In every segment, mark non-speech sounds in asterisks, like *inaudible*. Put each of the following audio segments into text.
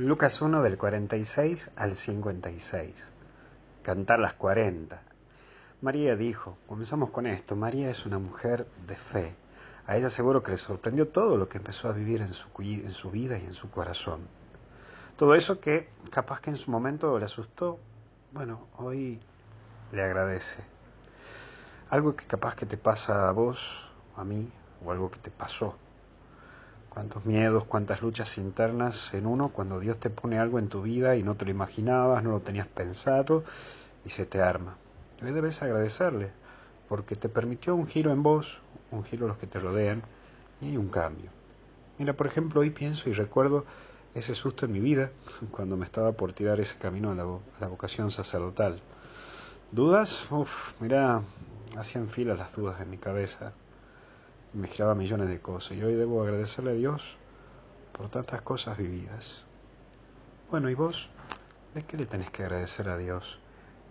Lucas 1 del 46 al 56. Cantar las 40. María dijo, comenzamos con esto, María es una mujer de fe. A ella seguro que le sorprendió todo lo que empezó a vivir en su, en su vida y en su corazón. Todo eso que capaz que en su momento le asustó, bueno, hoy le agradece. Algo que capaz que te pasa a vos, a mí, o algo que te pasó cuántos miedos, cuántas luchas internas en uno cuando Dios te pone algo en tu vida y no te lo imaginabas, no lo tenías pensado y se te arma. Hoy debes agradecerle porque te permitió un giro en vos, un giro a los que te rodean y hay un cambio. Mira, por ejemplo, hoy pienso y recuerdo ese susto en mi vida *laughs* cuando me estaba por tirar ese camino a la, a la vocación sacerdotal. ¿Dudas? Uf, mira, hacían fila las dudas en mi cabeza me giraba millones de cosas y hoy debo agradecerle a Dios por tantas cosas vividas. Bueno, ¿y vos? ¿De qué le tenés que agradecer a Dios?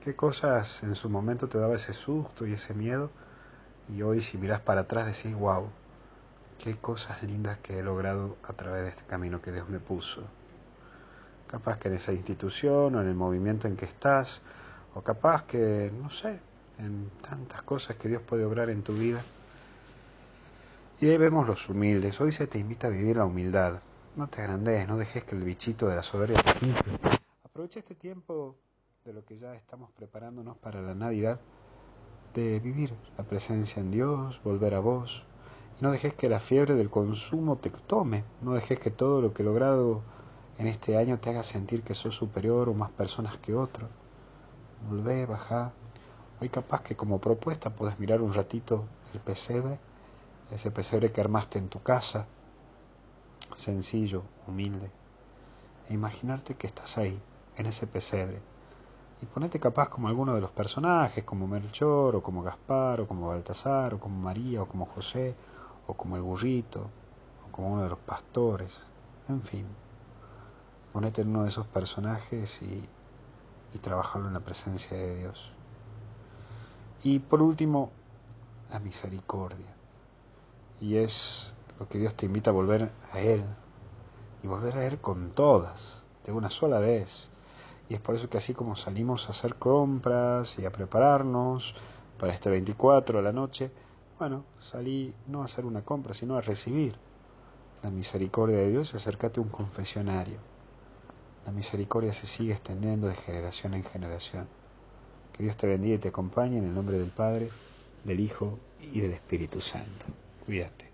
¿Qué cosas en su momento te daba ese susto y ese miedo? Y hoy si miras para atrás decís, wow, qué cosas lindas que he logrado a través de este camino que Dios me puso. Capaz que en esa institución o en el movimiento en que estás, o capaz que, no sé, en tantas cosas que Dios puede obrar en tu vida y ahí vemos los humildes. Hoy se te invita a vivir la humildad. No te agrandes, no dejes que el bichito de la soberbia te pinche. Aprovecha este tiempo de lo que ya estamos preparándonos para la Navidad, de vivir la presencia en Dios, volver a vos. No dejes que la fiebre del consumo te tome. No dejes que todo lo que he logrado en este año te haga sentir que sos superior o más personas que otro. Volvé, bajá. Hoy capaz que como propuesta puedes mirar un ratito el pesebre ese pesebre que armaste en tu casa, sencillo, humilde, e imaginarte que estás ahí, en ese pesebre, y ponete capaz como alguno de los personajes, como Melchor, o como Gaspar, o como Baltasar, o como María, o como José, o como el burrito, o como uno de los pastores, en fin, ponete en uno de esos personajes y, y trabajarlo en la presencia de Dios. Y por último, la misericordia. Y es lo que Dios te invita a volver a Él. Y volver a Él con todas, de una sola vez. Y es por eso que así como salimos a hacer compras y a prepararnos para este 24 a la noche, bueno, salí no a hacer una compra, sino a recibir la misericordia de Dios y acércate a un confesionario. La misericordia se sigue extendiendo de generación en generación. Que Dios te bendiga y te acompañe en el nombre del Padre, del Hijo y del Espíritu Santo. Cuídate.